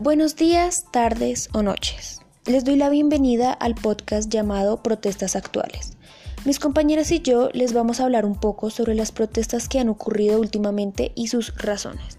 Buenos días, tardes o noches. Les doy la bienvenida al podcast llamado Protestas Actuales. Mis compañeras y yo les vamos a hablar un poco sobre las protestas que han ocurrido últimamente y sus razones.